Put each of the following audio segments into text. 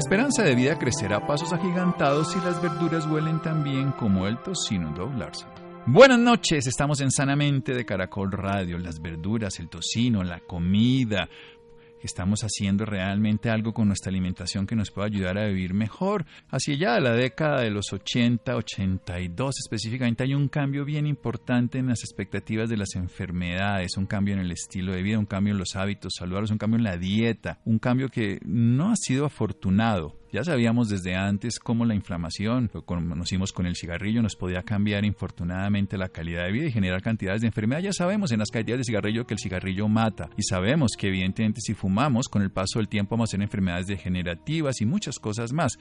Esperanza de vida crecerá a pasos agigantados si las verduras huelen tan bien como el tocino doblarse. Buenas noches, estamos en Sanamente de Caracol Radio. Las verduras, el tocino, la comida, estamos haciendo realmente algo con nuestra alimentación que nos pueda ayudar a vivir mejor. Hacia ya la década de los 80, 82 específicamente hay un cambio bien importante en las expectativas de las enfermedades, un cambio en el estilo de vida, un cambio en los hábitos saludables, un cambio en la dieta, un cambio que no ha sido afortunado ya sabíamos desde antes cómo la inflamación, lo conocimos con el cigarrillo, nos podía cambiar infortunadamente la calidad de vida y generar cantidades de enfermedad. Ya sabemos en las cantidades de cigarrillo que el cigarrillo mata y sabemos que evidentemente si fumamos con el paso del tiempo vamos a tener enfermedades degenerativas y muchas cosas más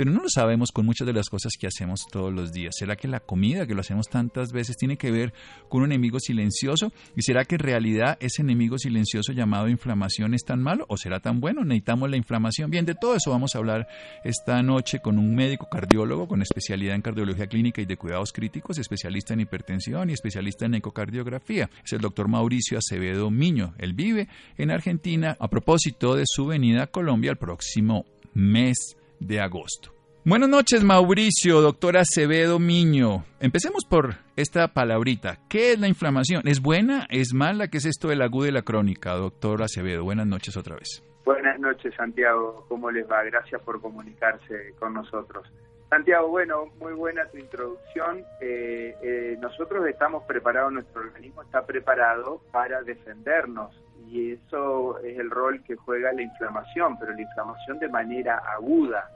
pero no lo sabemos con muchas de las cosas que hacemos todos los días. ¿Será que la comida que lo hacemos tantas veces tiene que ver con un enemigo silencioso? ¿Y será que en realidad ese enemigo silencioso llamado inflamación es tan malo o será tan bueno? Necesitamos la inflamación. Bien, de todo eso vamos a hablar esta noche con un médico cardiólogo con especialidad en cardiología clínica y de cuidados críticos, especialista en hipertensión y especialista en ecocardiografía. Es el doctor Mauricio Acevedo Miño. Él vive en Argentina a propósito de su venida a Colombia el próximo mes de agosto. Buenas noches, Mauricio, doctora Acevedo Miño. Empecemos por esta palabrita. ¿Qué es la inflamación? ¿Es buena? ¿Es mala? ¿Qué es esto de la aguda y la crónica, doctora Acevedo? Buenas noches otra vez. Buenas noches, Santiago. ¿Cómo les va? Gracias por comunicarse con nosotros. Santiago, bueno, muy buena tu introducción. Eh, eh, nosotros estamos preparados, nuestro organismo está preparado para defendernos y eso es el rol que juega la inflamación, pero la inflamación de manera aguda.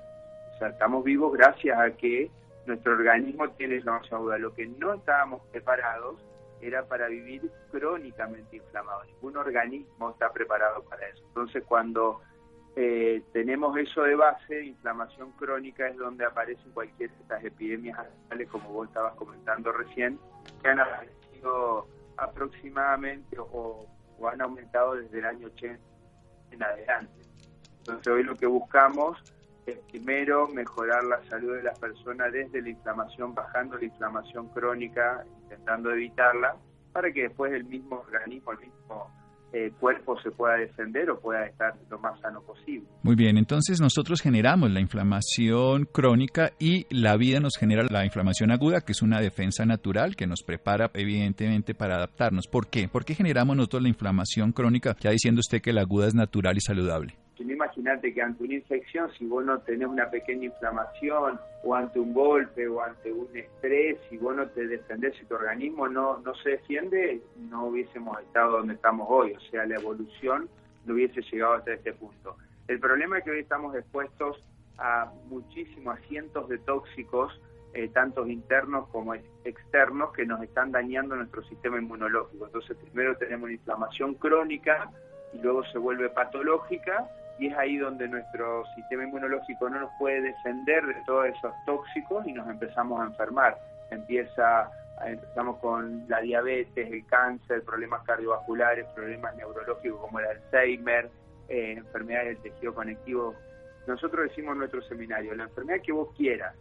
O sea, estamos vivos gracias a que nuestro organismo tiene inflamación aguda. Lo que no estábamos preparados era para vivir crónicamente inflamado. Ningún organismo está preparado para eso. Entonces, cuando eh, tenemos eso de base, inflamación crónica es donde aparecen cualquier de estas epidemias como vos estabas comentando recién, que han aparecido aproximadamente o o han aumentado desde el año 80 en adelante. Entonces hoy lo que buscamos es primero mejorar la salud de las personas desde la inflamación, bajando la inflamación crónica, intentando evitarla, para que después el mismo organismo, el mismo el cuerpo se pueda defender o pueda estar lo más sano posible. Muy bien, entonces nosotros generamos la inflamación crónica y la vida nos genera la inflamación aguda, que es una defensa natural que nos prepara evidentemente para adaptarnos. ¿Por qué? ¿Por qué generamos nosotros la inflamación crónica? Ya diciendo usted que la aguda es natural y saludable imagínate que ante una infección, si vos no tenés una pequeña inflamación, o ante un golpe, o ante un estrés, si vos no te defendés, si tu organismo no, no se defiende, no hubiésemos estado donde estamos hoy. O sea, la evolución no hubiese llegado hasta este punto. El problema es que hoy estamos expuestos a muchísimos, a cientos de tóxicos, eh, tanto internos como externos, que nos están dañando nuestro sistema inmunológico. Entonces, primero tenemos una inflamación crónica y luego se vuelve patológica y es ahí donde nuestro sistema inmunológico no nos puede defender de todos esos tóxicos y nos empezamos a enfermar. Empieza empezamos con la diabetes, el cáncer, problemas cardiovasculares, problemas neurológicos como el Alzheimer, eh, enfermedades del tejido conectivo. Nosotros decimos en nuestro seminario, la enfermedad que vos quieras,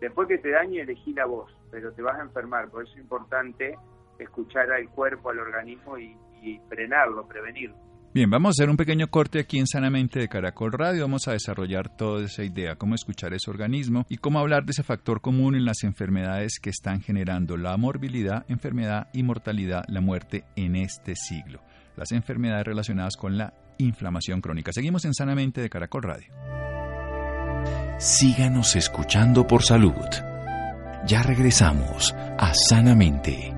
después que te dañe, elegí la vos, pero te vas a enfermar, por eso es importante escuchar al cuerpo, al organismo y, y frenarlo, prevenirlo. Bien, vamos a hacer un pequeño corte aquí en Sanamente de Caracol Radio. Vamos a desarrollar toda esa idea, cómo escuchar ese organismo y cómo hablar de ese factor común en las enfermedades que están generando la morbilidad, enfermedad y mortalidad, la muerte en este siglo. Las enfermedades relacionadas con la inflamación crónica. Seguimos en Sanamente de Caracol Radio. Síganos escuchando por salud. Ya regresamos a Sanamente.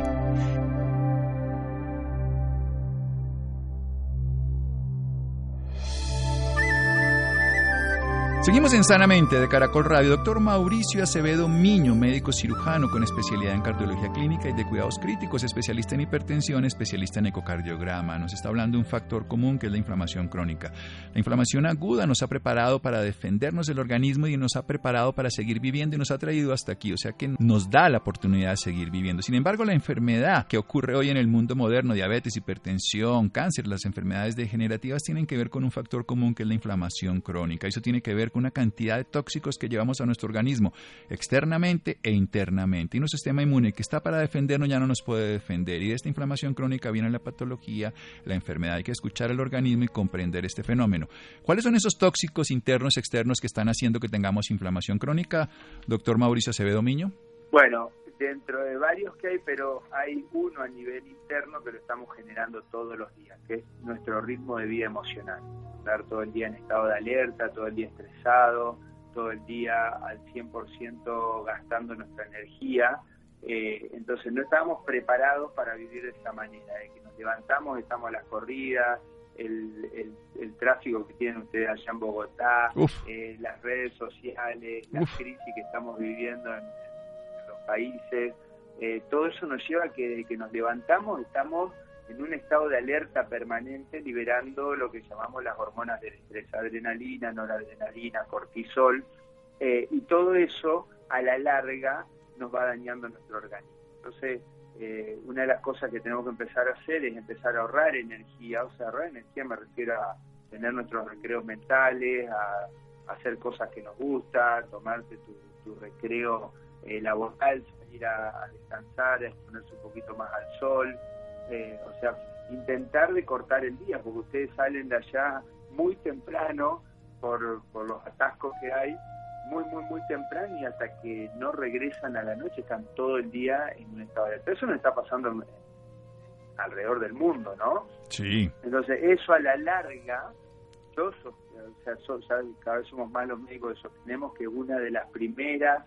Seguimos en Sanamente de Caracol Radio. Doctor Mauricio Acevedo Miño, médico cirujano con especialidad en cardiología clínica y de cuidados críticos, especialista en hipertensión, especialista en ecocardiograma. Nos está hablando de un factor común que es la inflamación crónica. La inflamación aguda nos ha preparado para defendernos del organismo y nos ha preparado para seguir viviendo y nos ha traído hasta aquí. O sea que nos da la oportunidad de seguir viviendo. Sin embargo, la enfermedad que ocurre hoy en el mundo moderno, diabetes, hipertensión, cáncer, las enfermedades degenerativas tienen que ver con un factor común que es la inflamación crónica. Eso tiene que ver con una cantidad de tóxicos que llevamos a nuestro organismo externamente e internamente. Y nuestro sistema inmune que está para defendernos ya no nos puede defender. Y de esta inflamación crónica viene la patología, la enfermedad. Hay que escuchar al organismo y comprender este fenómeno. ¿Cuáles son esos tóxicos internos, externos que están haciendo que tengamos inflamación crónica? Doctor Mauricio Acevedo Miño. Bueno, dentro de varios que hay, pero hay uno a nivel interno que lo estamos generando todos los días, que es nuestro ritmo de vida emocional. Estar todo el día en estado de alerta, todo el día estresado, todo el día al 100% gastando nuestra energía. Eh, entonces no estábamos preparados para vivir de esta manera, de que nos levantamos, estamos a las corridas, el, el, tráfico que tienen ustedes allá en Bogotá, eh, las redes sociales, la crisis que estamos viviendo en, países, eh, todo eso nos lleva a que desde que nos levantamos estamos en un estado de alerta permanente, liberando lo que llamamos las hormonas del estrés, adrenalina, noradrenalina, cortisol, eh, y todo eso a la larga nos va dañando nuestro organismo. Entonces, eh, una de las cosas que tenemos que empezar a hacer es empezar a ahorrar energía, o sea, ahorrar energía me refiero a tener nuestros recreos mentales, a, hacer cosas que nos gustan, tomarte tu, recreo eh, laboral, salir a, a descansar, a exponerse un poquito más al sol, eh, o sea, intentar de cortar el día, porque ustedes salen de allá muy temprano por, por los atascos que hay, muy, muy, muy temprano y hasta que no regresan a la noche están todo el día en un estado de alerta. Eso no está pasando alrededor del mundo, ¿no? Sí. Entonces, eso a la larga, yo, o sea, cada vez somos más los médicos sostenemos que una de las primeras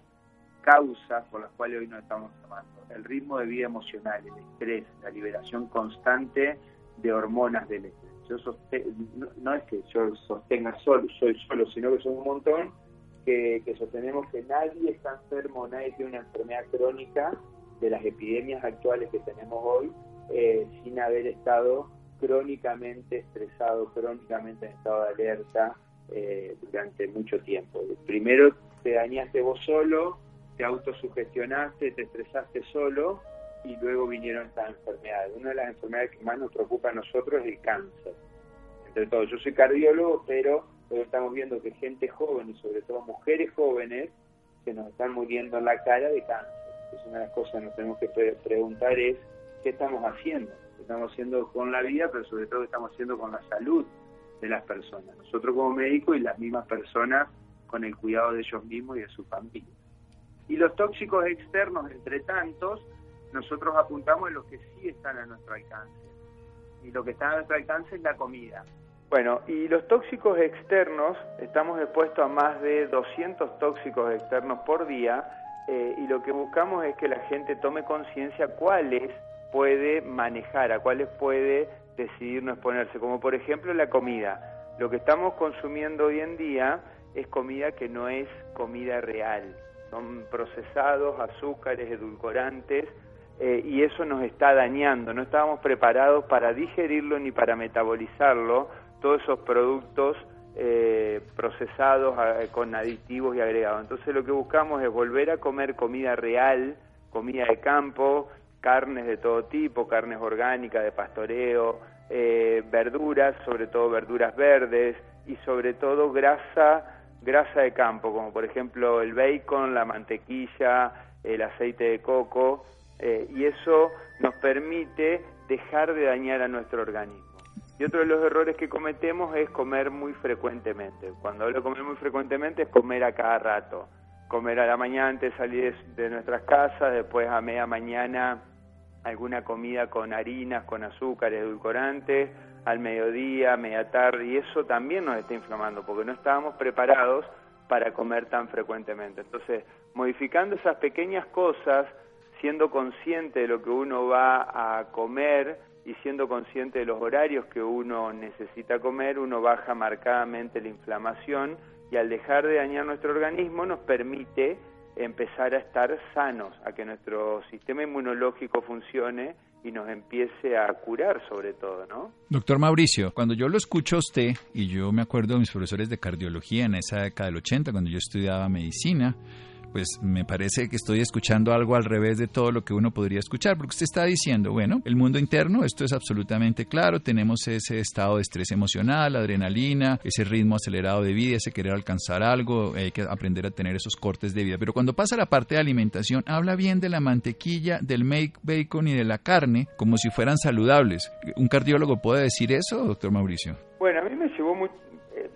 causas por las cuales hoy nos estamos tomando. El ritmo de vida emocional, el estrés, la liberación constante de hormonas del estrés. Yo no, es que yo sostenga solo, soy solo, sino que son un montón que, sostenemos que nadie está enfermo, nadie tiene una enfermedad crónica de las epidemias actuales que tenemos hoy eh, sin haber estado crónicamente estresado, crónicamente en estado de alerta eh, durante mucho tiempo. Primero te dañaste vos solo, te autosugestionaste, te estresaste solo y luego vinieron estas enfermedades. Una de las enfermedades que más nos preocupa a nosotros es el cáncer. Entre todo, yo soy cardiólogo, pero hoy estamos viendo que gente joven y sobre todo mujeres jóvenes se nos están muriendo en la cara de cáncer. Entonces una de las cosas que nos tenemos que preguntar es qué estamos haciendo, qué estamos haciendo con la vida, pero sobre todo qué estamos haciendo con la salud de las personas. Nosotros como médicos y las mismas personas con el cuidado de ellos mismos y de su familia. Y los tóxicos externos, entre tantos, nosotros apuntamos en los que sí están a nuestro alcance. Y lo que está a nuestro alcance es la comida. Bueno, y los tóxicos externos, estamos expuestos a más de 200 tóxicos externos por día eh, y lo que buscamos es que la gente tome conciencia cuáles puede manejar, a cuáles puede decidir no exponerse, como por ejemplo la comida. Lo que estamos consumiendo hoy en día es comida que no es comida real son procesados, azúcares, edulcorantes, eh, y eso nos está dañando. No estábamos preparados para digerirlo ni para metabolizarlo todos esos productos eh, procesados con aditivos y agregados. Entonces lo que buscamos es volver a comer comida real, comida de campo, carnes de todo tipo, carnes orgánicas de pastoreo, eh, verduras, sobre todo verduras verdes y sobre todo grasa, grasa de campo, como por ejemplo el bacon, la mantequilla, el aceite de coco, eh, y eso nos permite dejar de dañar a nuestro organismo. Y otro de los errores que cometemos es comer muy frecuentemente. Cuando hablo de comer muy frecuentemente es comer a cada rato. Comer a la mañana antes de salir de nuestras casas, después a media mañana alguna comida con harinas, con azúcares, edulcorantes, al mediodía, media tarde, y eso también nos está inflamando, porque no estábamos preparados para comer tan frecuentemente. Entonces, modificando esas pequeñas cosas, siendo consciente de lo que uno va a comer y siendo consciente de los horarios que uno necesita comer, uno baja marcadamente la inflamación y al dejar de dañar nuestro organismo nos permite empezar a estar sanos, a que nuestro sistema inmunológico funcione y nos empiece a curar sobre todo, ¿no? Doctor Mauricio, cuando yo lo escucho a usted, y yo me acuerdo de mis profesores de cardiología en esa década del 80, cuando yo estudiaba medicina, pues me parece que estoy escuchando algo al revés de todo lo que uno podría escuchar, porque usted está diciendo, bueno, el mundo interno, esto es absolutamente claro, tenemos ese estado de estrés emocional, adrenalina, ese ritmo acelerado de vida, ese querer alcanzar algo, hay que aprender a tener esos cortes de vida. Pero cuando pasa la parte de alimentación, habla bien de la mantequilla, del make bacon y de la carne, como si fueran saludables. ¿Un cardiólogo puede decir eso, doctor Mauricio? Bueno, a mí me llevó mucho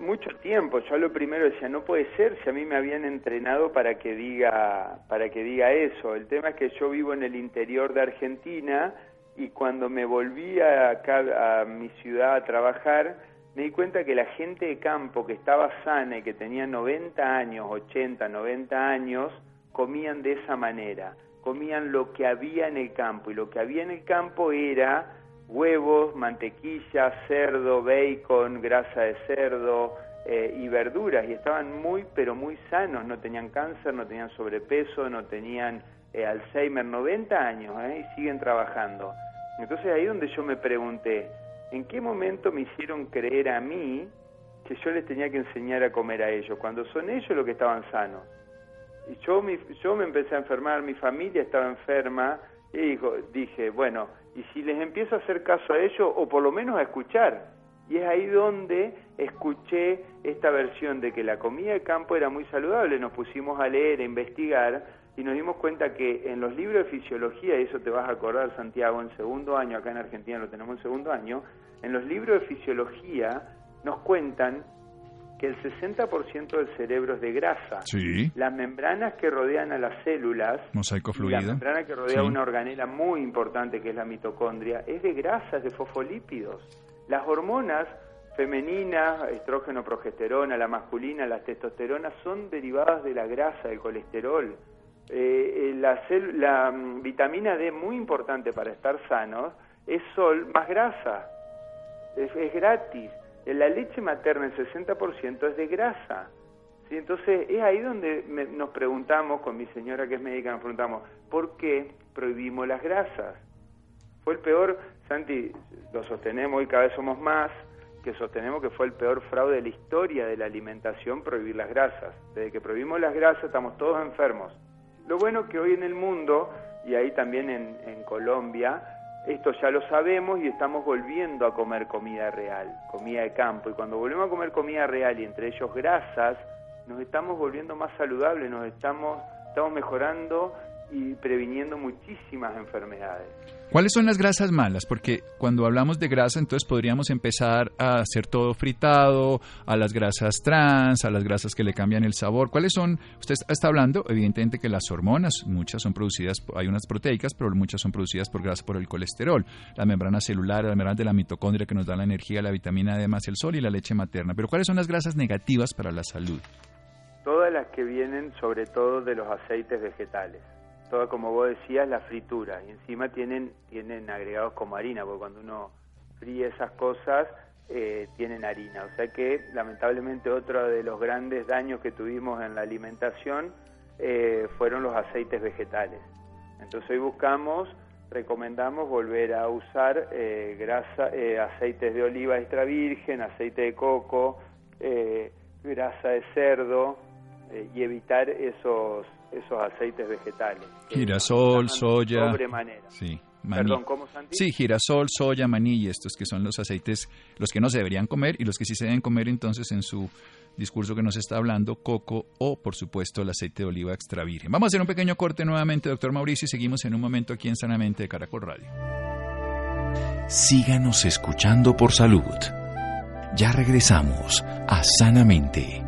mucho tiempo. Yo lo primero decía, no puede ser si a mí me habían entrenado para que diga para que diga eso. El tema es que yo vivo en el interior de Argentina y cuando me volví acá a mi ciudad a trabajar, me di cuenta que la gente de campo que estaba sana y que tenía 90 años, 80, 90 años, comían de esa manera. Comían lo que había en el campo y lo que había en el campo era huevos, mantequilla, cerdo, bacon, grasa de cerdo eh, y verduras. Y estaban muy pero muy sanos, no tenían cáncer, no tenían sobrepeso, no tenían eh, Alzheimer, 90 años eh, y siguen trabajando. Entonces ahí donde yo me pregunté, ¿en qué momento me hicieron creer a mí que yo les tenía que enseñar a comer a ellos, cuando son ellos los que estaban sanos? Y yo, yo me empecé a enfermar, mi familia estaba enferma, y dije, bueno, y si les empiezo a hacer caso a ellos, o por lo menos a escuchar. Y es ahí donde escuché esta versión de que la comida de campo era muy saludable. Nos pusimos a leer, a investigar, y nos dimos cuenta que en los libros de fisiología, y eso te vas a acordar, Santiago, en segundo año, acá en Argentina lo tenemos en segundo año, en los libros de fisiología nos cuentan que el 60% del cerebro es de grasa. Sí. Las membranas que rodean a las células, mosaico fluido, la membrana que rodea una organela muy importante que es la mitocondria, es de grasa, es de fosfolípidos. Las hormonas femeninas, estrógeno, progesterona, la masculina, la testosterona, son derivadas de la grasa, del colesterol. Eh, eh la, la mm, vitamina D, muy importante para estar sanos, es sol más grasa. es gratis la leche materna el 60% es de grasa. ¿sí? Entonces es ahí donde nos preguntamos, con mi señora que es médica, nos preguntamos, ¿por qué prohibimos las grasas? Fue el peor, Santi, lo sostenemos y cada vez somos más, que sostenemos que fue el peor fraude de la historia de la alimentación prohibir las grasas. Desde que prohibimos las grasas estamos todos enfermos. Lo bueno que hoy en el mundo, y ahí también en, en Colombia, esto ya lo sabemos y estamos volviendo a comer comida real, comida de campo. Y cuando volvemos a comer comida real y entre ellos grasas, nos estamos volviendo más saludables, nos estamos, estamos mejorando y previniendo muchísimas enfermedades. ¿Cuáles son las grasas malas? Porque cuando hablamos de grasa, entonces podríamos empezar a hacer todo fritado, a las grasas trans, a las grasas que le cambian el sabor. ¿Cuáles son? Usted está hablando, evidentemente, que las hormonas, muchas son producidas, hay unas proteicas, pero muchas son producidas por grasa por el colesterol. La membrana celular, la membrana de la mitocondria que nos da la energía, la vitamina D más el sol y la leche materna. Pero ¿cuáles son las grasas negativas para la salud? Todas las que vienen sobre todo de los aceites vegetales toda como vos decías, la fritura. Y encima tienen, tienen agregados como harina, porque cuando uno fríe esas cosas, eh, tienen harina. O sea que, lamentablemente, otro de los grandes daños que tuvimos en la alimentación eh, fueron los aceites vegetales. Entonces hoy buscamos recomendamos volver a usar eh, grasa, eh, aceites de oliva extra virgen, aceite de coco, eh, grasa de cerdo y evitar esos esos aceites vegetales. Girasol, soya. Sobremanera. Sí. Perdón, ¿cómo, Santi? Sí, girasol, soya, maní y estos que son los aceites, los que no se deberían comer y los que sí se deben comer entonces en su discurso que nos está hablando, coco o, por supuesto, el aceite de oliva extra virgen. Vamos a hacer un pequeño corte nuevamente, doctor Mauricio, y seguimos en un momento aquí en Sanamente de Caracol Radio. Síganos escuchando por salud. Ya regresamos a Sanamente.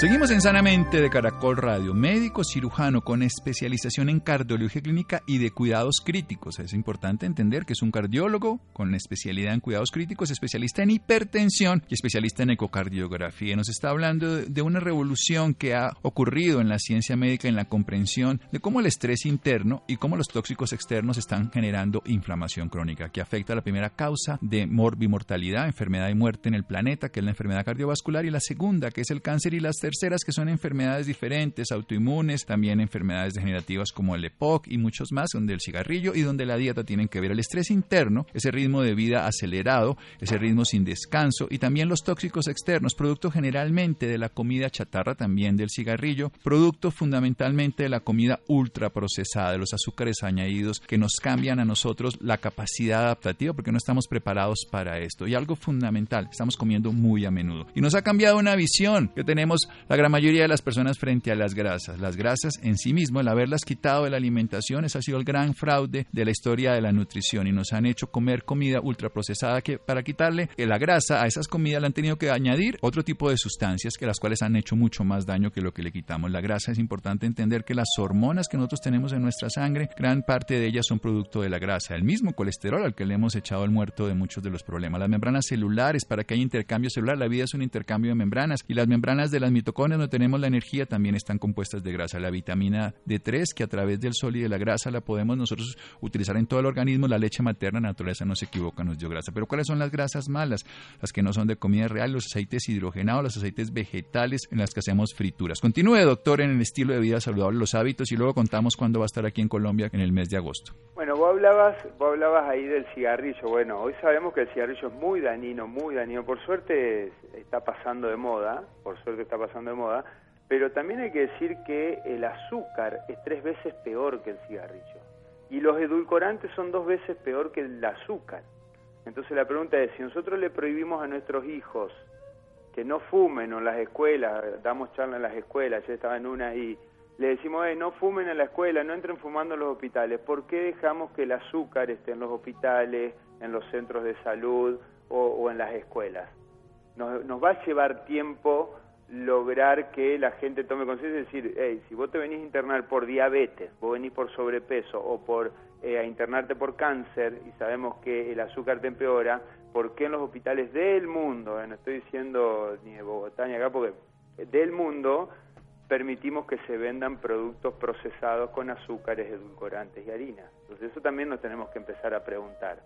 Seguimos en Sanamente de Caracol Radio, médico cirujano con especialización en cardiología clínica y de cuidados críticos. Es importante entender que es un cardiólogo con especialidad en cuidados críticos, especialista en hipertensión y especialista en ecocardiografía. Nos está hablando de una revolución que ha ocurrido en la ciencia médica, en la comprensión de cómo el estrés interno y cómo los tóxicos externos están generando inflamación crónica, que afecta a la primera causa de morbimortalidad, enfermedad y muerte en el planeta, que es la enfermedad cardiovascular, y la segunda, que es el cáncer y las terceras que son enfermedades diferentes, autoinmunes, también enfermedades degenerativas como el EPOC y muchos más, donde el cigarrillo y donde la dieta tienen que ver el estrés interno, ese ritmo de vida acelerado, ese ritmo sin descanso y también los tóxicos externos, producto generalmente de la comida chatarra, también del cigarrillo, producto fundamentalmente de la comida ultraprocesada, de los azúcares añadidos que nos cambian a nosotros la capacidad adaptativa porque no estamos preparados para esto. Y algo fundamental, estamos comiendo muy a menudo. Y nos ha cambiado una visión que tenemos la gran mayoría de las personas frente a las grasas. Las grasas en sí mismo, el haberlas quitado de la alimentación, ese ha sido el gran fraude de la historia de la nutrición y nos han hecho comer comida ultraprocesada que para quitarle la grasa a esas comidas le han tenido que añadir otro tipo de sustancias que las cuales han hecho mucho más daño que lo que le quitamos. La grasa es importante entender que las hormonas que nosotros tenemos en nuestra sangre, gran parte de ellas son producto de la grasa, el mismo colesterol al que le hemos echado el muerto de muchos de los problemas. Las membranas celulares, para que haya intercambio celular, la vida es un intercambio de membranas y las membranas de las mitocondrias donde tenemos la energía también están compuestas de grasa. La vitamina D3, que a través del sol y de la grasa la podemos nosotros utilizar en todo el organismo, la leche materna, la naturaleza no se equivoca, nos dio grasa. Pero ¿cuáles son las grasas malas? Las que no son de comida real, los aceites hidrogenados, los aceites vegetales en las que hacemos frituras. Continúe, doctor, en el estilo de vida saludable, los hábitos y luego contamos cuándo va a estar aquí en Colombia en el mes de agosto. Bueno, vos hablabas, vos hablabas ahí del cigarrillo. Bueno, hoy sabemos que el cigarrillo es muy dañino, muy dañino. Por suerte está pasando de moda, por suerte está pasando de moda, pero también hay que decir que el azúcar es tres veces peor que el cigarrillo. Y los edulcorantes son dos veces peor que el azúcar. Entonces la pregunta es, si nosotros le prohibimos a nuestros hijos que no fumen en las escuelas, damos charla en las escuelas, yo estaba en una y le decimos, no fumen en la escuela, no entren fumando en los hospitales, ¿por qué dejamos que el azúcar esté en los hospitales, en los centros de salud o, en las escuelas? Nos, nos, va a llevar tiempo lograr que la gente tome conciencia y decir, hey, si vos te venís a internar por diabetes, vos venís por sobrepeso o por eh, a internarte por cáncer y sabemos que el azúcar te empeora, ¿por qué en los hospitales del mundo, eh, no estoy diciendo ni de Bogotá ni acá, porque del mundo permitimos que se vendan productos procesados con azúcares, edulcorantes y harinas. Entonces eso también nos tenemos que empezar a preguntar.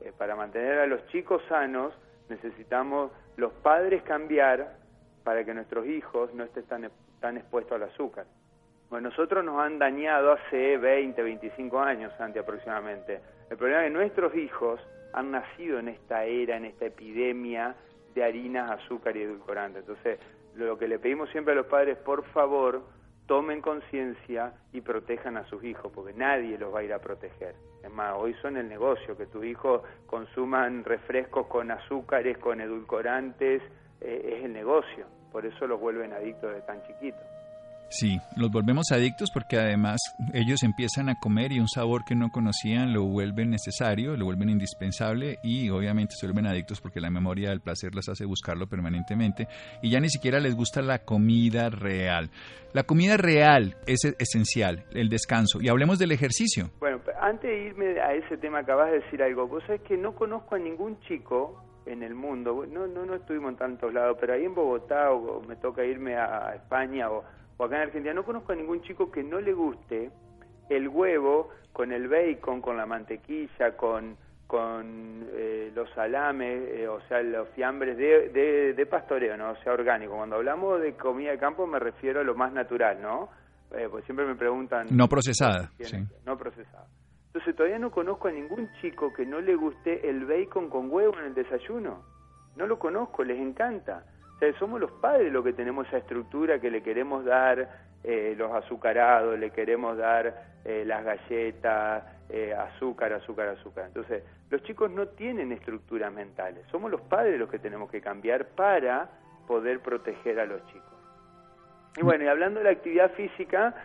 Eh, para mantener a los chicos sanos necesitamos los padres cambiar para que nuestros hijos no estén tan, tan expuestos al azúcar. Bueno, nosotros nos han dañado hace 20, 25 años, Santi, aproximadamente. El problema es que nuestros hijos han nacido en esta era, en esta epidemia de harinas, azúcar y edulcorantes. Entonces, lo que le pedimos siempre a los padres, por favor, tomen conciencia y protejan a sus hijos, porque nadie los va a ir a proteger. Es más, hoy son el negocio, que tus hijos consuman refrescos con azúcares, con edulcorantes, eh, es el negocio. Por eso los vuelven adictos de tan chiquitos. Sí, los volvemos adictos porque además ellos empiezan a comer y un sabor que no conocían lo vuelven necesario, lo vuelven indispensable y obviamente se vuelven adictos porque la memoria del placer las hace buscarlo permanentemente y ya ni siquiera les gusta la comida real. La comida real es esencial, el descanso. Y hablemos del ejercicio. Bueno, antes de irme a ese tema acabas de decir algo. Vos sabés que no conozco a ningún chico en el mundo, no, no, no estuvimos en tantos lados, pero ahí en Bogotá o, me toca irme a España o o acá en Argentina, no conozco a ningún chico que no le guste el huevo con el bacon, con la mantequilla, con con eh, los salames, eh, o sea, los fiambres de, de, pastoreo, ¿no? O sea, orgánico. Cuando hablamos de comida de campo me refiero a lo más natural, ¿no? Eh, pues siempre me preguntan... No procesada. Sí. No procesada. Entonces todavía no conozco a ningún chico que no le guste el bacon con huevo en el desayuno. No lo conozco, les encanta. O sea, somos los padres los que tenemos esa estructura que le queremos dar eh, los azucarados, le queremos dar eh, las galletas, eh, azúcar, azúcar, azúcar. Entonces, los chicos no tienen estructuras mentales. Somos los padres los que tenemos que cambiar para poder proteger a los chicos. Y bueno, y hablando de la actividad física,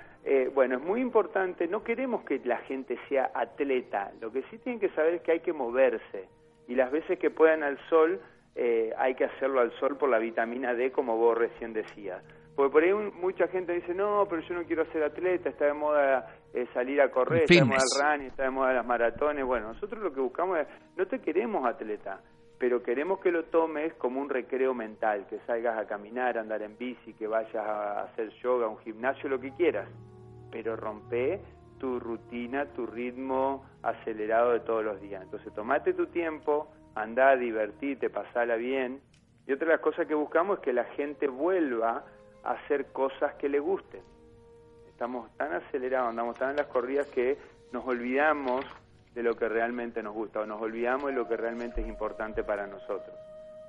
bueno, es muy importante, no queremos que la gente sea atleta, lo que sí tienen que saber es que hay que moverse y las veces que puedan al sol, hay que hacerlo al sol por la vitamina D, como vos recién decías. Porque por ahí mucha gente dice, no, pero yo no quiero ser atleta, está de moda eh, salir a correr, está de moda el running, está de moda las maratones. Bueno, nosotros lo que buscamos es, no te queremos atleta, pero queremos que lo tomes como un recreo mental, que salgas a caminar, a andar en bici, que vayas a hacer yoga, un gimnasio, lo que quieras. Pero rompe tu rutina, tu ritmo acelerado de todos los días. Entonces, tomate tu tiempo, anda, divertite, pasala bien. Y otra de las cosas que buscamos es que la gente vuelva hacer cosas que le gusten. Estamos tan acelerados, andamos tan en las corridas que nos olvidamos de lo que realmente nos gusta o nos olvidamos de lo que realmente es importante para nosotros.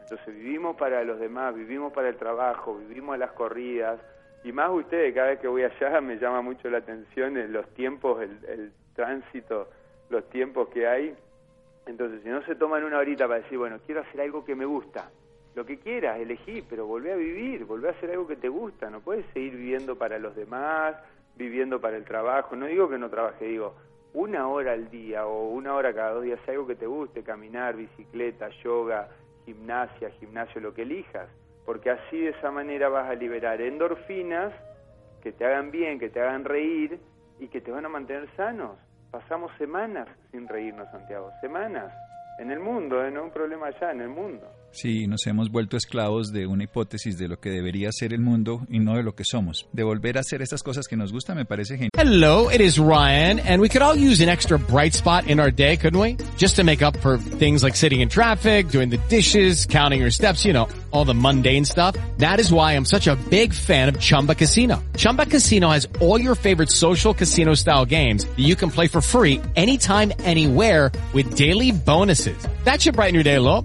Entonces vivimos para los demás, vivimos para el trabajo, vivimos las corridas y más ustedes, cada vez que voy allá me llama mucho la atención los tiempos, el, el tránsito, los tiempos que hay. Entonces si no se toman una horita para decir, bueno, quiero hacer algo que me gusta, lo que quieras, elegí, pero volvé a vivir, volvé a hacer algo que te gusta, no puedes seguir viviendo para los demás, viviendo para el trabajo, no digo que no trabaje, digo, una hora al día o una hora cada dos días, algo que te guste, caminar, bicicleta, yoga, gimnasia, gimnasio, lo que elijas, porque así de esa manera vas a liberar endorfinas que te hagan bien, que te hagan reír y que te van a mantener sanos. Pasamos semanas sin reírnos, Santiago, semanas en el mundo, ¿eh? no un problema allá, en el mundo. Sí, nos hemos vuelto esclavos de una hipótesis de lo que debería ser el mundo y no de lo que somos. De volver a hacer esas cosas que nos gustan me parece genial. Hello, it is Ryan, and we could all use an extra bright spot in our day, couldn't we? Just to make up for things like sitting in traffic, doing the dishes, counting your steps, you know, all the mundane stuff. That is why I'm such a big fan of Chumba Casino. Chumba Casino has all your favorite social casino style games that you can play for free anytime, anywhere with daily bonuses. That should brighten your day a little.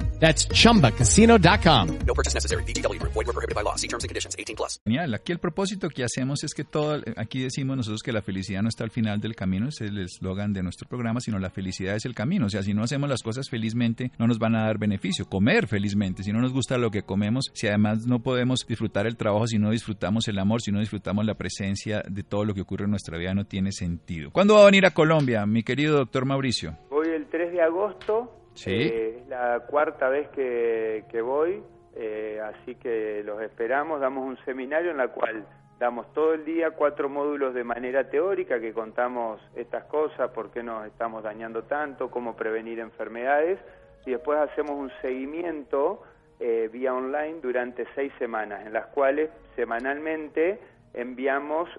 That's chumbacasino.com. No purchase necessary. BGW. Void were prohibited by law. See terms and conditions 18 plus. Genial. Aquí el propósito que hacemos es que todo, aquí decimos nosotros que la felicidad no está al final del camino, es el eslogan de nuestro programa, sino la felicidad es el camino. O sea, si no hacemos las cosas felizmente, no nos van a dar beneficio. Comer felizmente, si no nos gusta lo que comemos, si además no podemos disfrutar el trabajo, si no disfrutamos el amor, si no disfrutamos la presencia de todo lo que ocurre en nuestra vida, no tiene sentido. ¿Cuándo va a venir a Colombia, mi querido doctor Mauricio? Voy el 3 de agosto eh, es la cuarta vez que, voy, eh, así que los esperamos. Damos un seminario en la cual damos todo el día cuatro módulos de manera teórica que contamos estas cosas, por qué nos estamos dañando tanto, cómo prevenir enfermedades, y después hacemos un seguimiento eh, vía online durante seis semanas, en las cuales semanalmente enviamos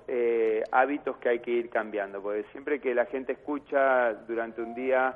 hábitos que hay que ir cambiando, porque siempre que la gente escucha durante un día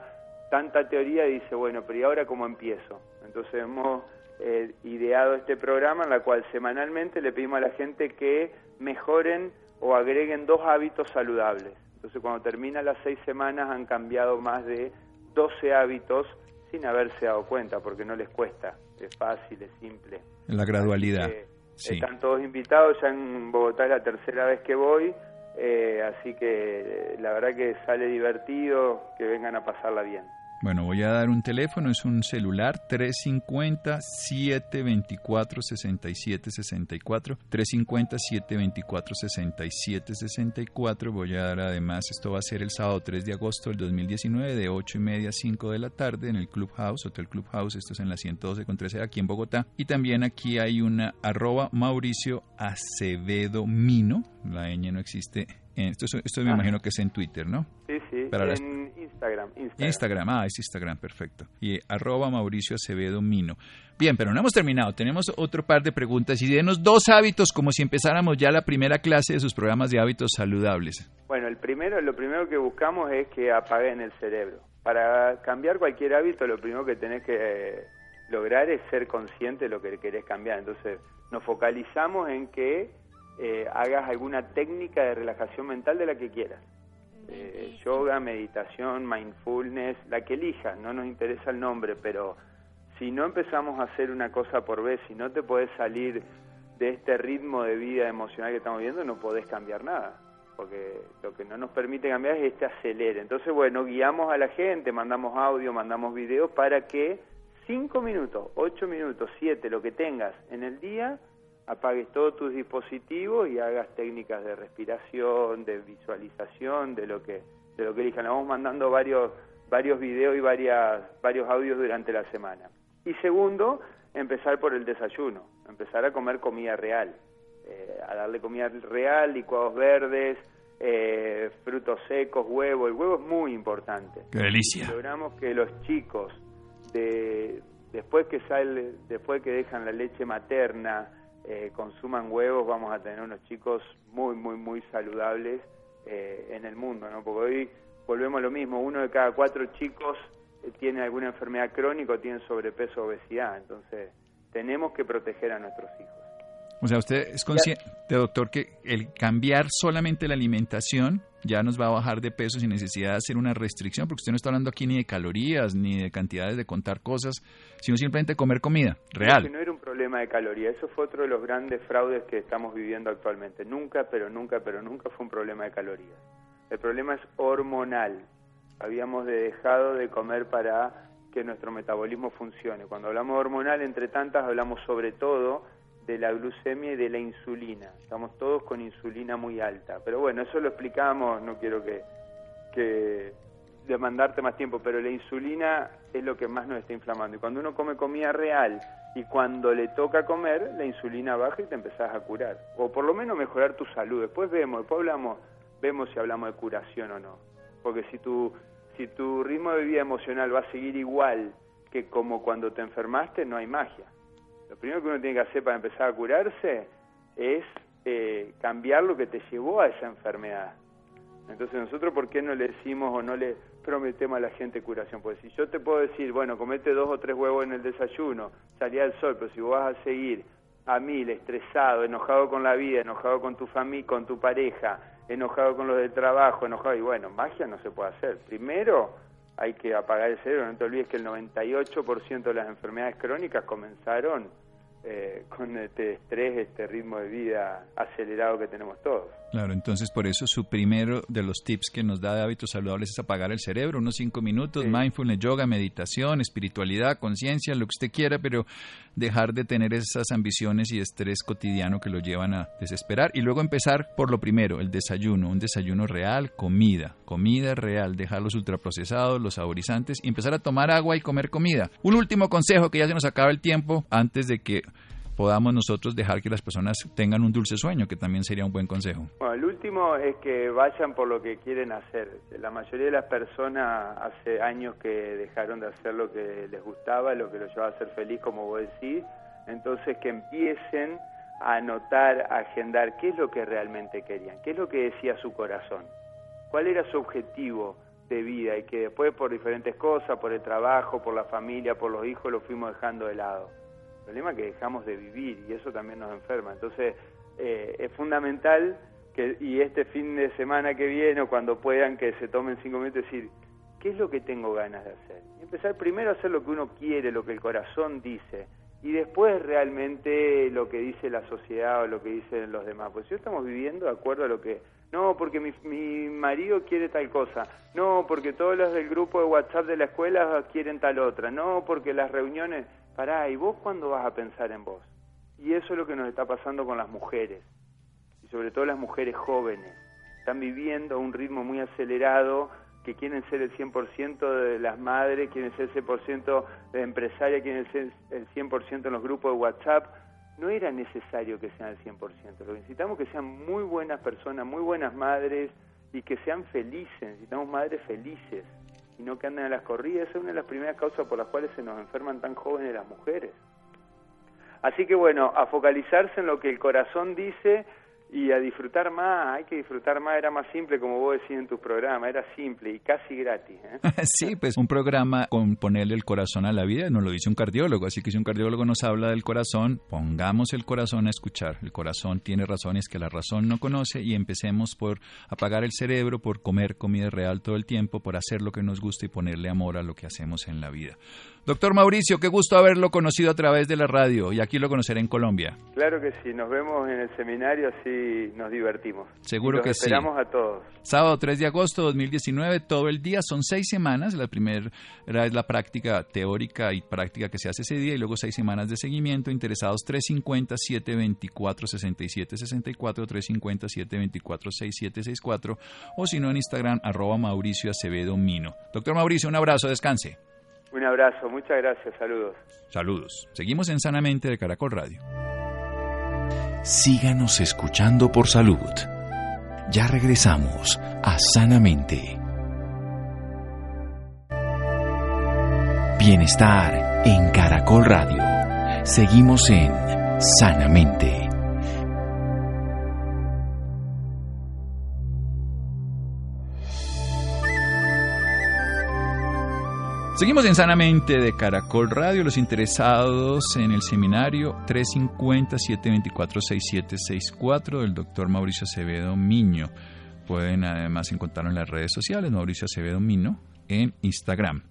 tanta teoría y dice, bueno, pero ¿y ahora cómo empiezo? Entonces hemos eh, ideado este programa en la cual semanalmente le pedimos a la gente que mejoren o agreguen dos hábitos saludables. Entonces cuando termina las seis semanas han cambiado más de 12 hábitos sin haberse dado cuenta, porque no les cuesta, es fácil, es simple. La gradualidad. Están todos invitados, ya en Bogotá es la tercera vez que voy, eh, así que la verdad que sale divertido, que vengan a pasarla bien. Bueno, voy a dar un teléfono, es un celular 350-724-6764, 350-724-6764. Voy a dar además, esto va a ser el sábado 3 de agosto del 2019 de 8 y media a 5 de la tarde en el Clubhouse, Hotel Clubhouse, esto es en la 112 con 13 aquí en Bogotá. Y también aquí hay una arroba Mauricio Acevedo Mino, la ñ no existe. Esto, esto me ah. imagino que es en Twitter, ¿no? Sí, sí. Para en Instagram, Instagram. ah, es Instagram, perfecto. Y arroba Mauricio Acevedo Mino. Bien, pero no hemos terminado. Tenemos otro par de preguntas y denos dos hábitos como si empezáramos ya la primera clase de sus programas de hábitos saludables. Bueno, el primero, lo primero que buscamos es que apaguen el cerebro. Para cambiar cualquier hábito, lo primero que tenés que eh, lograr es ser consciente de lo que querés cambiar. Entonces, nos focalizamos en que eh, hagas alguna técnica de relajación mental de la que quieras. Eh, yoga, meditación, mindfulness, la que elijas, no nos interesa el nombre, pero si no empezamos a hacer una cosa por vez, si no te podés salir de este ritmo de vida emocional que estamos viendo, no podés cambiar nada, porque lo que no nos permite cambiar es este acelere. Entonces, bueno, guiamos a la gente, mandamos audio, mandamos videos para que cinco minutos, ocho minutos, siete, lo que tengas en el día, apagues todos tus dispositivos y hagas técnicas de respiración, de visualización, de lo que de lo que elijan. Vamos mandando varios varios videos y varias, varios audios durante la semana. Y segundo, empezar por el desayuno, empezar a comer comida real, eh, a darle comida real, licuados verdes, eh, frutos secos, huevo. El huevo es muy importante. ¡Qué delicia! logramos que los chicos, de, después que sale, después que dejan la leche materna, eh, consuman huevos, vamos a tener unos chicos muy, muy, muy saludables eh, en el mundo, ¿no? Porque hoy volvemos a lo mismo, uno de cada cuatro chicos eh, tiene alguna enfermedad crónica o tiene sobrepeso o obesidad, entonces tenemos que proteger a nuestros hijos. O sea, usted es consciente, doctor, que el cambiar solamente la alimentación ya nos va a bajar de peso sin necesidad de hacer una restricción, porque usted no está hablando aquí ni de calorías, ni de cantidades de contar cosas, sino simplemente comer comida real. no era un problema de calorías, eso fue otro de los grandes fraudes que estamos viviendo actualmente. Nunca, pero nunca, pero nunca fue un problema de calorías. El problema es hormonal. Habíamos dejado de comer para que nuestro metabolismo funcione. Cuando hablamos de hormonal, entre tantas, hablamos sobre todo de la glucemia y de la insulina. Estamos todos con insulina muy alta. Pero bueno, eso lo explicamos, no quiero que, que demandarte más tiempo, pero la insulina es lo que más nos está inflamando. Y cuando uno come comida real y cuando le toca comer, la insulina baja y te empezás a curar. O por lo menos mejorar tu salud. Después vemos, después hablamos, vemos si hablamos de curación o no. Porque si tu, si tu ritmo de vida emocional va a seguir igual que como cuando te enfermaste, no hay magia. Lo primero que uno tiene que hacer para empezar a curarse es eh, cambiar lo que te llevó a esa enfermedad. Entonces nosotros, ¿por qué no le decimos o no le prometemos a la gente curación? Porque si yo te puedo decir, bueno, comete dos o tres huevos en el desayuno, salí al sol, pero si vos vas a seguir a mil, estresado, enojado con la vida, enojado con tu familia, con tu pareja, enojado con los del trabajo, enojado, y bueno, magia no se puede hacer. Primero hay que apagar el cerebro. No te olvides que el 98% de las enfermedades crónicas comenzaron eh, con este estrés, este ritmo de vida acelerado que tenemos todos. Claro, entonces por eso su primero de los tips que nos da de hábitos saludables es apagar el cerebro, unos cinco minutos, mindfulness, yoga, meditación, espiritualidad, conciencia, lo que usted quiera, pero dejar de tener esas ambiciones y estrés cotidiano que lo llevan a desesperar y luego empezar por lo primero, el desayuno, un desayuno real, comida, comida real, dejar los ultraprocesados, los saborizantes y empezar a tomar agua y comer comida. Un último consejo que ya se nos acaba el tiempo antes de que podamos nosotros dejar que las personas tengan un dulce sueño, que también sería un buen consejo. Bueno, el último es que vayan por lo que quieren hacer. La mayoría de las personas hace años que dejaron de hacer lo que les gustaba, lo que los llevaba a ser feliz, como vos decís, entonces que empiecen a anotar, a agendar qué es lo que realmente querían, qué es lo que decía su corazón, cuál era su objetivo de vida y que después por diferentes cosas, por el trabajo, por la familia, por los hijos, lo fuimos dejando de lado problema es que dejamos de vivir y eso también nos enferma. Entonces, eh, es fundamental que, y este fin de semana que viene, o cuando puedan, que se tomen cinco minutos y decir, ¿qué es lo que tengo ganas de hacer? Empezar primero a hacer lo que uno quiere, lo que el corazón dice, y después realmente lo que dice la sociedad o lo que dicen los demás. Pues si estamos viviendo de acuerdo a lo que... No, porque mi, mi marido quiere tal cosa. No, porque todos los del grupo de WhatsApp de la escuela quieren tal otra. No, porque las reuniones pará, ¿y vos cuándo vas a pensar en vos? Y eso es lo que nos está pasando con las mujeres, y sobre todo las mujeres jóvenes. Están viviendo a un ritmo muy acelerado, que quieren ser el 100% de las madres, quieren ser el 100% de empresarias, quieren ser el 100% en los grupos de WhatsApp. No era necesario que sean el 100%. Lo que necesitamos que sean muy buenas personas, muy buenas madres y que sean felices. Necesitamos madres felices y no que anden a las corridas. Es una de las primeras causas por las cuales se nos enferman tan jóvenes las mujeres. Así que bueno, a focalizarse en lo que el corazón dice y a disfrutar más, hay que disfrutar más, era más simple como vos decís en tu programa, era simple y casi gratis. ¿eh? sí, pues un programa con ponerle el corazón a la vida, nos lo dice un cardiólogo, así que si un cardiólogo nos habla del corazón, pongamos el corazón a escuchar, el corazón tiene razones que la razón no conoce y empecemos por apagar el cerebro, por comer comida real todo el tiempo, por hacer lo que nos gusta y ponerle amor a lo que hacemos en la vida. Doctor Mauricio, qué gusto haberlo conocido a través de la radio y aquí lo conoceré en Colombia. Claro que sí, nos vemos en el seminario, así nos divertimos. Seguro que sí. Esperamos a todos. Sábado 3 de agosto de 2019, todo el día, son seis semanas. La primera es la práctica teórica y práctica que se hace ese día y luego seis semanas de seguimiento. Interesados 350-724-6764, 350-724-6764 o si no en Instagram, arroba Mauricio Acevedo Mino. Doctor Mauricio, un abrazo, descanse. Un abrazo, muchas gracias, saludos. Saludos. Seguimos en Sanamente de Caracol Radio. Síganos escuchando por salud. Ya regresamos a Sanamente. Bienestar en Caracol Radio. Seguimos en Sanamente. Seguimos en Sanamente de Caracol Radio. Los interesados en el seminario 350-724-6764 del doctor Mauricio Acevedo Miño. Pueden además encontrarlo en las redes sociales, Mauricio Acevedo Mino, en Instagram.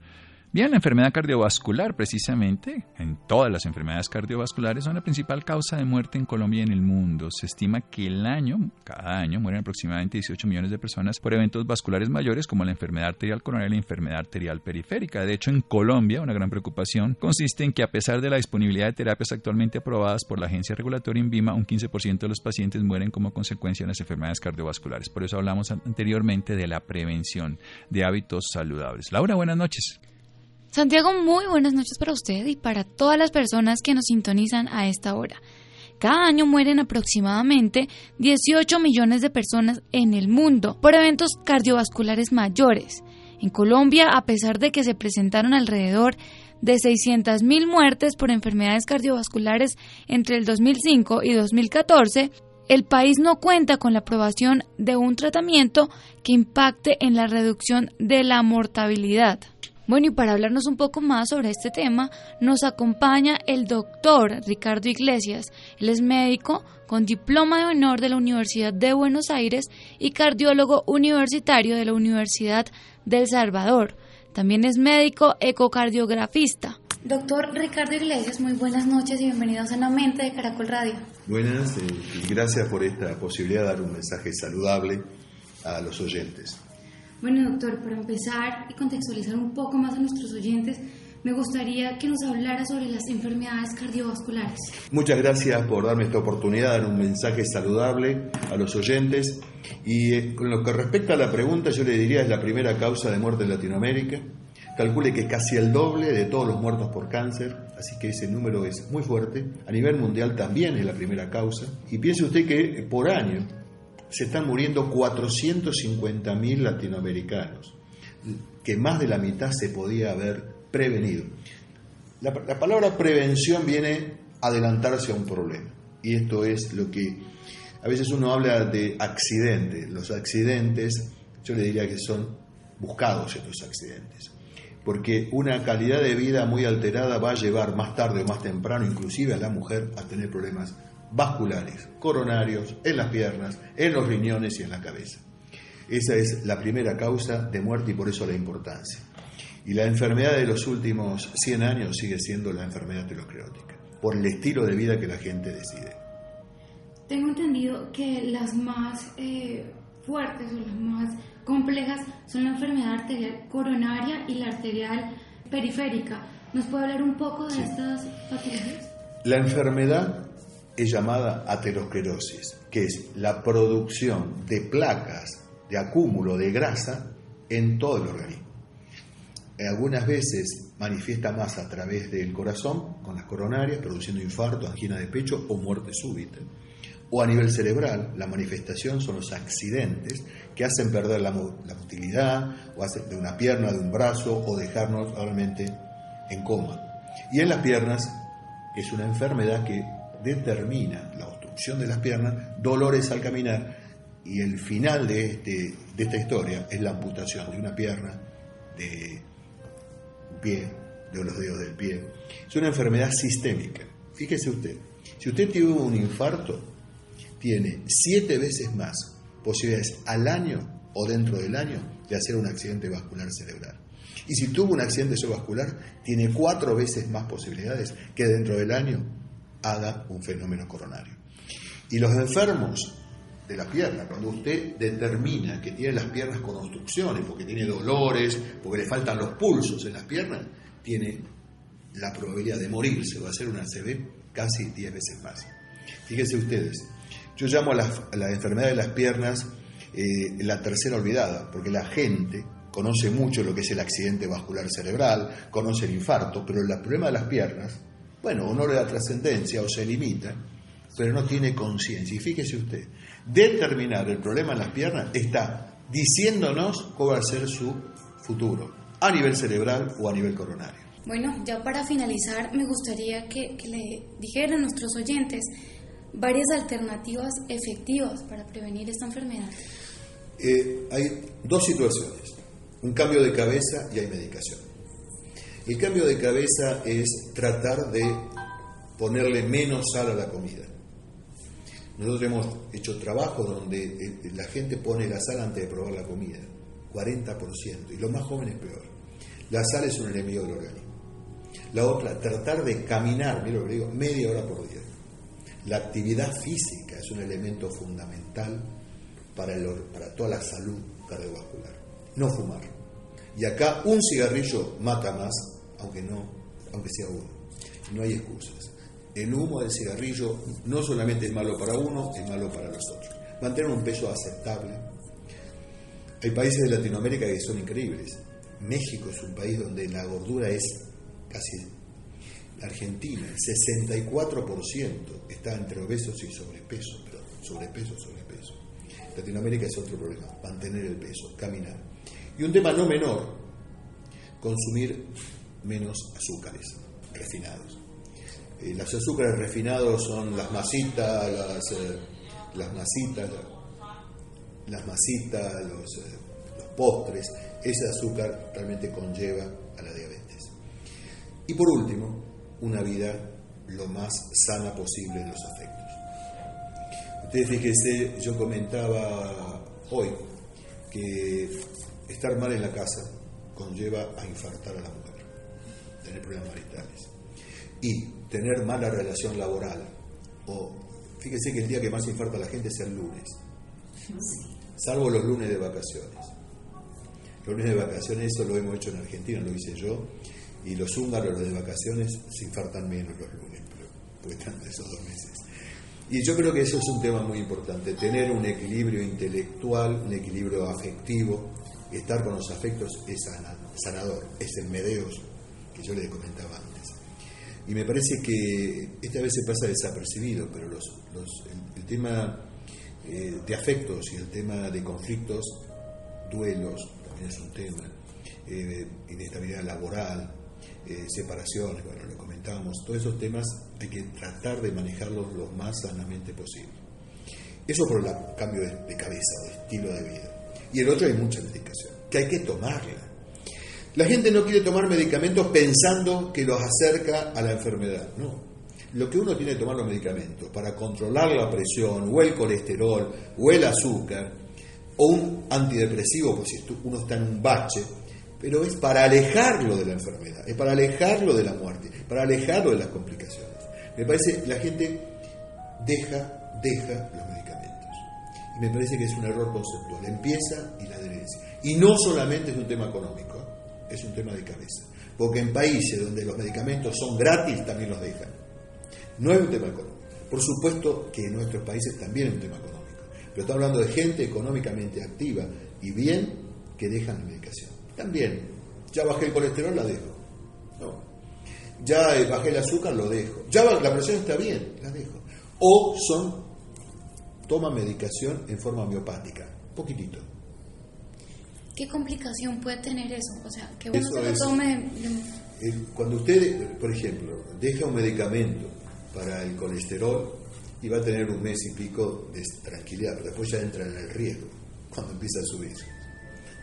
Bien, la enfermedad cardiovascular, precisamente, en todas las enfermedades cardiovasculares, son la principal causa de muerte en Colombia y en el mundo. Se estima que el año, cada año, mueren aproximadamente 18 millones de personas por eventos vasculares mayores como la enfermedad arterial coronaria y la enfermedad arterial periférica. De hecho, en Colombia, una gran preocupación consiste en que a pesar de la disponibilidad de terapias actualmente aprobadas por la agencia regulatoria INVIMA, un 15% de los pacientes mueren como consecuencia de las enfermedades cardiovasculares. Por eso hablamos anteriormente de la prevención de hábitos saludables. Laura, buenas noches. Santiago, muy buenas noches para usted y para todas las personas que nos sintonizan a esta hora. Cada año mueren aproximadamente 18 millones de personas en el mundo por eventos cardiovasculares mayores. En Colombia, a pesar de que se presentaron alrededor de 600.000 muertes por enfermedades cardiovasculares entre el 2005 y 2014, el país no cuenta con la aprobación de un tratamiento que impacte en la reducción de la mortalidad. Bueno, y para hablarnos un poco más sobre este tema, nos acompaña el doctor Ricardo Iglesias. Él es médico con diploma de honor de la Universidad de Buenos Aires y cardiólogo universitario de la Universidad del Salvador. También es médico ecocardiografista. Doctor Ricardo Iglesias, muy buenas noches y bienvenidos a la mente de Caracol Radio. Buenas eh, y gracias por esta posibilidad de dar un mensaje saludable a los oyentes. Bueno, doctor, para empezar y contextualizar un poco más a nuestros oyentes, me gustaría que nos hablara sobre las enfermedades cardiovasculares. Muchas gracias por darme esta oportunidad de dar un mensaje saludable a los oyentes. Y eh, con lo que respecta a la pregunta, yo le diría es la primera causa de muerte en Latinoamérica. Calcule que es casi el doble de todos los muertos por cáncer, así que ese número es muy fuerte. A nivel mundial también es la primera causa. Y piense usted que por año se están muriendo 450.000 latinoamericanos, que más de la mitad se podía haber prevenido. La, la, palabra prevención viene adelantarse a un problema, y esto es lo que a veces uno habla de accidentes. Los accidentes, yo le diría que son buscados estos accidentes, porque una calidad de vida muy alterada va a llevar más tarde o más temprano, inclusive a la mujer, a tener problemas vasculares, coronarios, en las piernas, en los riñones y en la cabeza. Esa es la primera causa de muerte y por eso la importancia. Y la enfermedad de los últimos 100 años sigue siendo la enfermedad aterosclerótica, por el estilo de vida que la gente decide. Tengo entendido que las más eh, fuertes o las más complejas son la enfermedad arterial coronaria y la arterial periférica. ¿Nos puede hablar un poco de estas patologías? La enfermedad es llamada aterosclerosis, que es la producción de placas de acúmulo de grasa en todo el organismo. Algunas veces manifiesta más a través del corazón, con las coronarias, produciendo infarto, angina de pecho o muerte súbita. O a nivel cerebral, la manifestación son los accidentes que hacen perder la, motilidad o hacen de una pierna, de un brazo o dejarnos realmente en coma. Y en las piernas es una enfermedad que determina la obstrucción de las piernas, dolores al caminar y el final de, este, de esta historia es la amputación de una pierna, de un pie, de los dedos del pie. Es una enfermedad sistémica. Fíjese usted, si usted tuvo un infarto, tiene siete veces más posibilidades al año o dentro del año de hacer un accidente vascular cerebral. Y si tuvo un accidente cerebrovascular, tiene cuatro veces más posibilidades que dentro del año haga un fenómeno coronario. Y los enfermos de la pierna, cuando usted determina que tiene las piernas con obstrucciones, porque tiene dolores, porque le faltan los pulsos en las piernas, tiene la probabilidad de morirse o hacer una ACV casi 10 veces más. Fíjense ustedes, yo llamo a la, enfermedad de las piernas eh, la tercera olvidada, porque la gente conoce mucho lo que es el accidente vascular cerebral, conoce el infarto, pero el problema de las piernas, bueno, o no le da trascendencia o se limita, pero no tiene conciencia. Y fíjese usted, determinar el problema en las piernas está diciéndonos cuál va a ser su futuro, a nivel cerebral o a nivel coronario. Bueno, ya para finalizar, me gustaría que, le dijeran a nuestros oyentes varias alternativas efectivas para prevenir esta enfermedad. Eh, hay dos situaciones un cambio de cabeza y hay medicación. El cambio de cabeza es tratar de ponerle menos sal a la comida. Nosotros hemos hecho trabajos donde eh, la gente pone la sal antes de probar la comida, 40%, y los más jóvenes peor. La sal es un enemigo del organismo. La otra, tratar de caminar, mira lo que digo, media hora por día. La actividad física es un elemento fundamental para, para toda la salud cardiovascular. No fumar. Y acá un cigarrillo mata más, aunque no, aunque sea uno. No hay excusas. El humo del cigarrillo no solamente es malo para uno, es malo para los otros. Mantener un peso aceptable. Hay países de Latinoamérica que son increíbles. México es un país donde la gordura es casi Argentina, el 64% está entre obesos y sobrepeso, pero sobrepeso, sobrepeso. Latinoamérica es otro problema, mantener el peso, caminar. Y un tema no menor, consumir menos azúcares refinados. Eh, los azúcares refinados son las masitas, las, eh, las masitas, los, eh, los postres. Ese azúcar realmente conlleva a la diabetes. Y por último, una vida lo más sana posible en los afectos. Ustedes fíjense, yo comentaba hoy que estar mal en la casa conlleva a infartar a la mujer, tener problemas maritales. Y tener mala relación laboral, o fíjese que el día que más infarta a la gente es el lunes, salvo los lunes de vacaciones. Los lunes de vacaciones, eso lo hemos hecho en Argentina, lo hice yo, y los húngaros, los de vacaciones, se infartan menos los lunes, pero porque están esos dos meses. Y yo creo que eso es un tema muy importante, tener un equilibrio intelectual, un equilibrio afectivo, estar con los afectos es sanador, es el medeos que yo les comentaba antes. Y me parece que esta vez se pasa desapercibido, pero el, tema eh, de afectos y el tema de conflictos, duelos, también es un tema, eh, inestabilidad laboral, eh, separaciones, bueno, lo comentábamos, todos esos temas hay que tratar de manejarlos lo más sanamente posible. Eso por el cambio de cabeza, de estilo de vida. Y el otro hay mucha medicación, que hay que tomarla. La gente no quiere tomar medicamentos pensando que los acerca a la enfermedad. No. Lo que uno tiene que tomar los medicamentos para controlar la presión, o el colesterol, o el azúcar, o un antidepresivo, pues si uno está en un bache, pero es para alejarlo de la enfermedad, es para alejarlo de la muerte, para alejarlo de las complicaciones. Me parece que la gente deja, deja los y me parece que es un error conceptual. Empieza y la adherencia. Y no solamente es un tema económico, es un tema de cabeza. Porque en países donde los medicamentos son gratis también los dejan. No es un tema económico. Por supuesto que en nuestros países también es un tema económico. Pero estamos hablando de gente económicamente activa y bien que dejan la medicación. También, ya bajé el colesterol, la dejo. Ya bajé el azúcar, lo dejo. Ya la presión está bien, la dejo. O son toma medicación en forma homeopática, poquitito. ¿Qué complicación puede tener eso? O sea, que uno se lo tome... Cuando usted, por ejemplo, deja un medicamento para el colesterol y va a tener un mes y pico de tranquilidad, pero después ya entra en el riesgo cuando empieza a subir.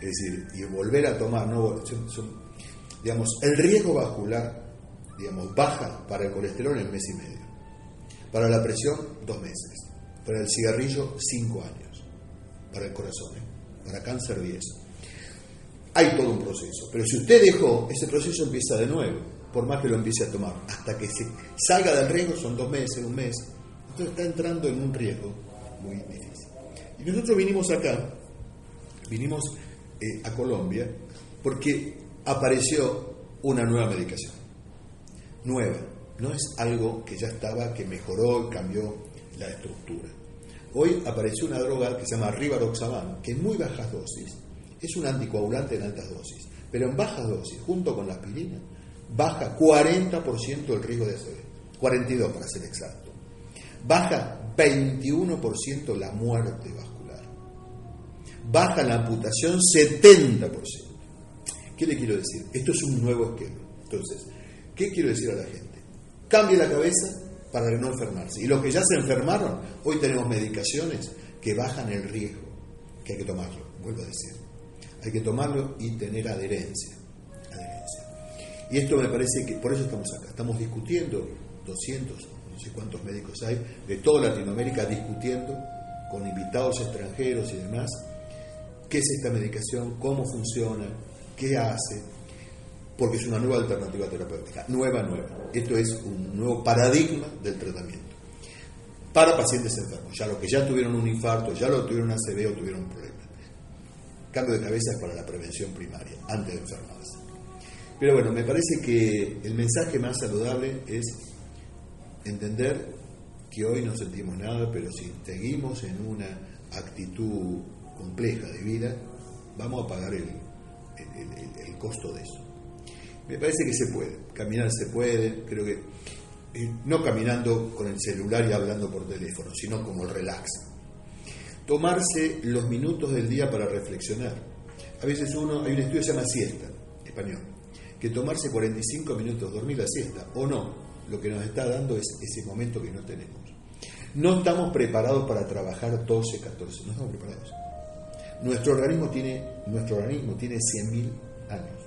Es decir, y volver a tomar, no, son- son- digamos, el riesgo vascular, digamos, baja para el colesterol en mes y medio, para la presión dos meses, para el cigarrillo cinco años, para el corazón, ¿eh? para cáncer 10 hay todo un proceso. Pero si usted dejó, ese proceso empieza de nuevo, por más que lo empiece a tomar. Hasta que se salga del riesgo son dos meses, un mes. Entonces está entrando en un riesgo muy difícil. Y nosotros vinimos acá, vinimos eh, a Colombia, porque apareció una nueva medicación. Nueva. No es algo que ya estaba, que mejoró cambió la estructura. Hoy apareció una droga que se llama Rivaroxaban, que en muy bajas dosis es un anticoagulante en altas dosis, pero en bajas dosis, junto con la aspirina, baja 40% el riesgo de ACV, 42 para ser exacto. Baja 21% la muerte vascular. Baja la amputación 70%. ¿Qué le quiero decir? Esto es un nuevo esquema. Entonces, ¿qué quiero decir a la gente? Cambie la cabeza para no enfermarse. Y los que ya se enfermaron, hoy tenemos medicaciones que bajan el riesgo, que hay que tomarlo, vuelvo a decir. Hay que tomarlo y tener adherencia. adherencia. Y esto me parece que, por eso estamos acá, estamos discutiendo, 200, no sé cuántos médicos hay, de toda Latinoamérica discutiendo con invitados extranjeros y demás, qué es esta medicación, cómo funciona, qué hace, porque es una nueva alternativa terapéutica, nueva, nueva. Esto es un nuevo paradigma del tratamiento para pacientes enfermos, ya los que ya tuvieron un infarto, ya lo tuvieron ACV o tuvieron un problema. Cambio de cabeza es para la prevención primaria, antes de enfermarse. Pero bueno, me parece que el mensaje más saludable es entender que hoy no sentimos nada, pero si seguimos en una actitud compleja de vida, vamos a pagar el, costo de eso. Me parece que se puede, caminar se puede, creo que eh, no caminando con el celular y hablando por teléfono, sino como el relax. Tomarse los minutos del día para reflexionar. A veces uno, hay un estudio que se llama siesta, español, que tomarse 45 minutos, dormir la siesta o no, lo que nos está dando es ese momento que no tenemos. No estamos preparados para trabajar 12, 14, no estamos preparados. Nuestro organismo tiene, nuestro organismo tiene 100.000 años.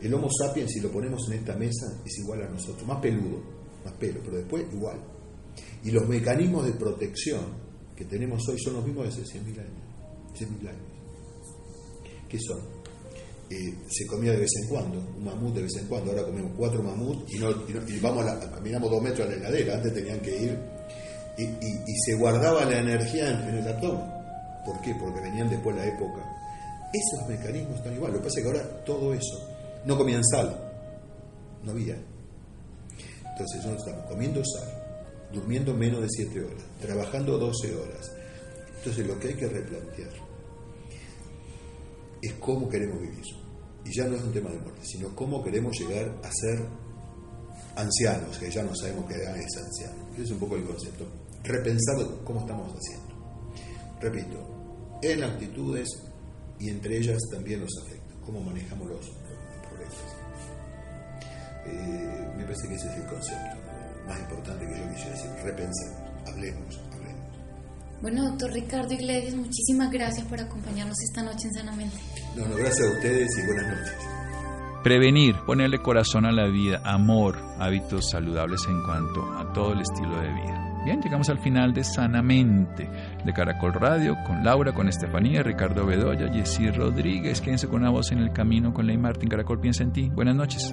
El Homo sapiens, si lo ponemos en esta mesa, es igual a nosotros, más peludo, más pelo, pero después igual. Y los mecanismos de protección que tenemos hoy son los mismos de hace 100.000 años. 100.000 años. ¿Qué son? Eh, se comía de vez en cuando, un mamut de vez en cuando, ahora comemos cuatro mamuts y, no, vamos caminamos dos metros a la heladera, antes tenían que ir y, se guardaba la energía en, en el abdomen. ¿Por qué? Porque venían después la época. Esos mecanismos están igual, lo que pasa es que ahora todo eso, no comían sal, no había. Entonces nosotros estamos comiendo sal, durmiendo menos de 7 horas, trabajando 12 horas. Entonces lo que hay que replantear es cómo queremos vivir. Y ya no es un tema de muerte, sino cómo queremos llegar a ser ancianos, que ya no sabemos qué edad es anciano. Ese es un poco el concepto. Repensar cómo estamos haciendo. Repito, en actitudes y entre ellas también los afectos, cómo manejamos los, problemas. Eh, me parece que ese es el concepto más importante que yo quisiera decir. Repensemos, hablemos, hablemos. Bueno, doctor Ricardo Iglesias, muchísimas gracias por acompañarnos esta noche en Sanamente. No, no, gracias a ustedes y buenas noches. Prevenir, ponerle corazón a la vida, amor, hábitos saludables en cuanto a todo el estilo de vida. Bien, llegamos al final de Sanamente de Caracol Radio con Laura, con Estefanía, Ricardo Bedoya, Jessy Rodríguez. Quédense con una voz en el camino con Ley Martín. Caracol piensa en ti. Buenas noches.